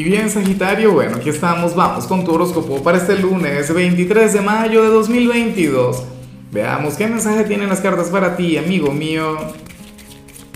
Y bien, Sagitario, bueno, aquí estamos, vamos con tu horóscopo para este lunes 23 de mayo de 2022. Veamos qué mensaje tienen las cartas para ti, amigo mío.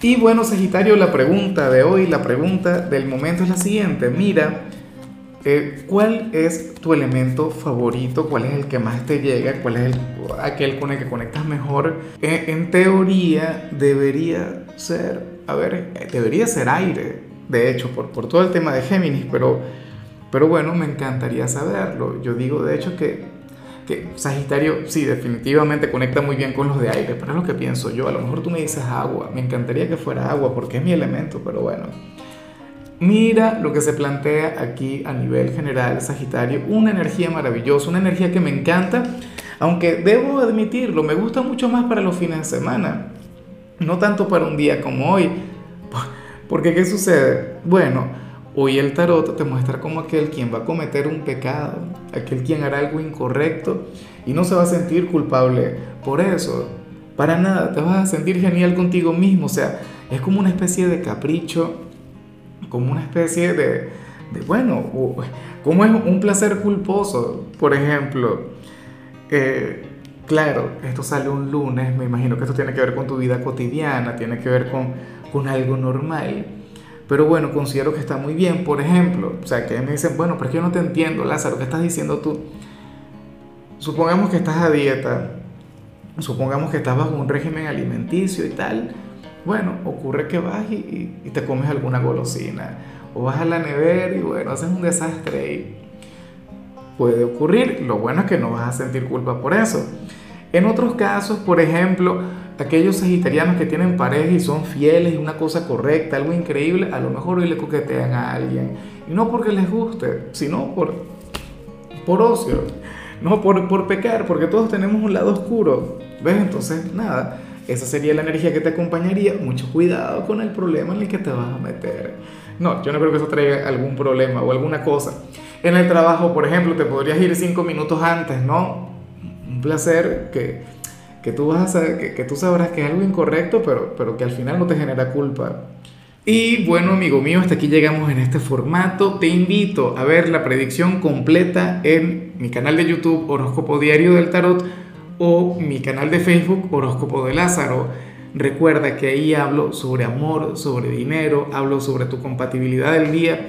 Y bueno, Sagitario, la pregunta de hoy, la pregunta del momento es la siguiente. Mira, eh, ¿cuál es tu elemento favorito? ¿Cuál es el que más te llega? ¿Cuál es aquel con el que conectas mejor? Eh, en teoría debería ser, a ver, eh, debería ser aire de hecho, por, por todo el tema de Géminis, pero, pero bueno, me encantaría saberlo. Yo digo, de hecho, que, que Sagitario sí, definitivamente conecta muy bien con los de aire, pero es lo que pienso yo. A lo mejor tú me dices agua, me encantaría que fuera agua porque es mi elemento, pero bueno. Mira lo que se plantea aquí a nivel general, Sagitario, una energía maravillosa, una energía que me encanta, aunque debo admitirlo, me gusta mucho más para los fines de semana, no tanto para un día como hoy. Porque ¿qué sucede? Bueno, hoy el tarot te muestra como aquel quien va a cometer un pecado, aquel quien hará algo incorrecto y no se va a sentir culpable por eso. Para nada, te vas a sentir genial contigo mismo. O sea, es como una especie de capricho, como una especie de, bueno, como es un placer culposo, por ejemplo. Eh, claro, esto sale un lunes, me imagino que esto tiene que ver con tu vida cotidiana, tiene que ver con con algo normal. Pero bueno, considero que está muy bien. Por ejemplo, o sea, que me dicen, bueno, pero es que yo no te entiendo, Lázaro, ¿qué estás diciendo tú? Supongamos que estás a dieta, supongamos que estás bajo un régimen alimenticio y tal. Bueno, ocurre que vas y, y te comes alguna golosina. O vas a la nevera y bueno, haces un desastre y puede ocurrir. Lo bueno es que no vas a sentir culpa por eso. En otros casos, por ejemplo, aquellos sagitarianos que tienen pareja y son fieles una cosa correcta, algo increíble, a lo mejor hoy le coquetean a alguien. Y no porque les guste, sino por, por ocio, no por, por pecar, porque todos tenemos un lado oscuro. ¿Ves? Entonces, nada, esa sería la energía que te acompañaría. Mucho cuidado con el problema en el que te vas a meter. No, yo no creo que eso traiga algún problema o alguna cosa. En el trabajo, por ejemplo, te podrías ir cinco minutos antes, ¿no? Un placer que que tú, vas a, que, que tú sabrás que es algo incorrecto, pero, pero que al final no te genera culpa. Y bueno, amigo mío, hasta aquí llegamos en este formato. Te invito a ver la predicción completa en mi canal de YouTube Horóscopo Diario del Tarot o mi canal de Facebook Horóscopo de Lázaro. Recuerda que ahí hablo sobre amor, sobre dinero, hablo sobre tu compatibilidad del día.